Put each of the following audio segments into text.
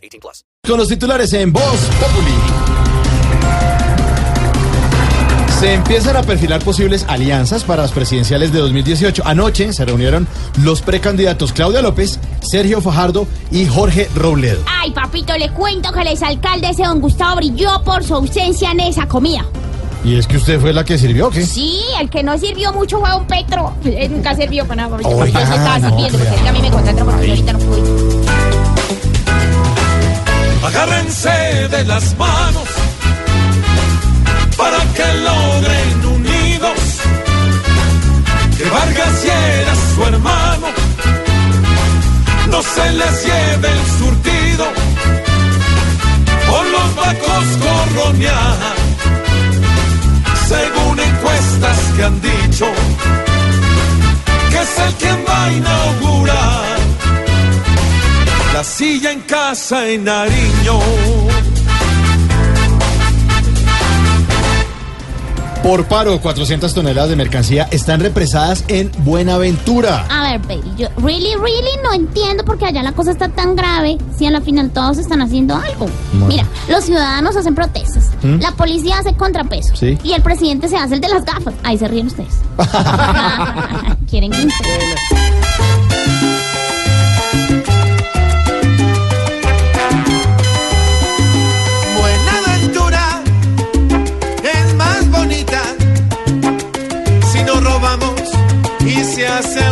18 plus. Con los titulares en Voz Populi. Se empiezan a perfilar posibles alianzas para las presidenciales de 2018. Anoche se reunieron los precandidatos Claudia López, Sergio Fajardo y Jorge Robledo. Ay, papito, le cuento que el exalcalde ese don Gustavo brilló por su ausencia en esa comida. ¿Y es que usted fue la que sirvió qué? Sí, el que no sirvió mucho fue don Petro. Él nunca sirvió para nada. Oiga, yo sí estaba no, sirviendo porque es que a mí me concentro porque yo ahorita no pude. De las manos para que logren unidos que Vargas hiera a su hermano, no se les lleve el surtido por los vacos corronear, según encuestas que han dicho que es el quien va a inaugurar la silla en casa en Nariño. Por paro, 400 toneladas de mercancía están represadas en Buenaventura. A ver, baby, yo really, really no entiendo por qué allá la cosa está tan grave si a la final todos están haciendo algo. Mira, los ciudadanos hacen protestas, la policía hace contrapesos Sí. y el presidente se hace el de las gafas. Ahí se ríen ustedes. Quieren que y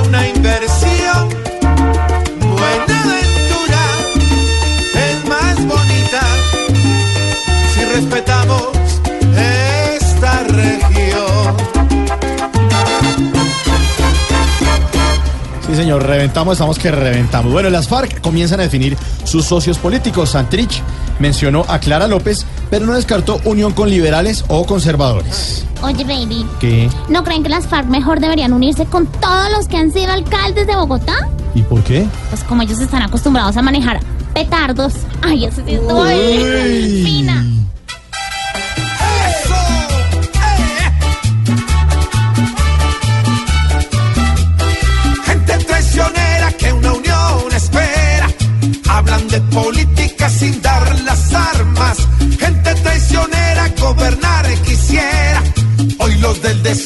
señor, reventamos, estamos que reventamos. Bueno, las FARC comienzan a definir sus socios políticos. Santrich mencionó a Clara López, pero no descartó unión con liberales o conservadores. Oye, baby, ¿Qué? ¿no creen que las FARC mejor deberían unirse con todos los que han sido alcaldes de Bogotá? ¿Y por qué? Pues como ellos están acostumbrados a manejar petardos. Ay, eso sí estuvo fina.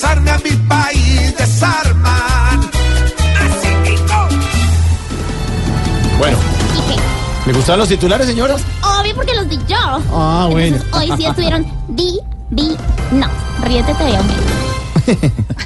Desarme a mi país desarman. Así digo. Bueno, ¿Y qué? ¿le gustaron los titulares, señora? Obvio porque los di yo. Ah, bueno. Entonces, hoy sí estuvieron di, di, no. Ríete te veo bien.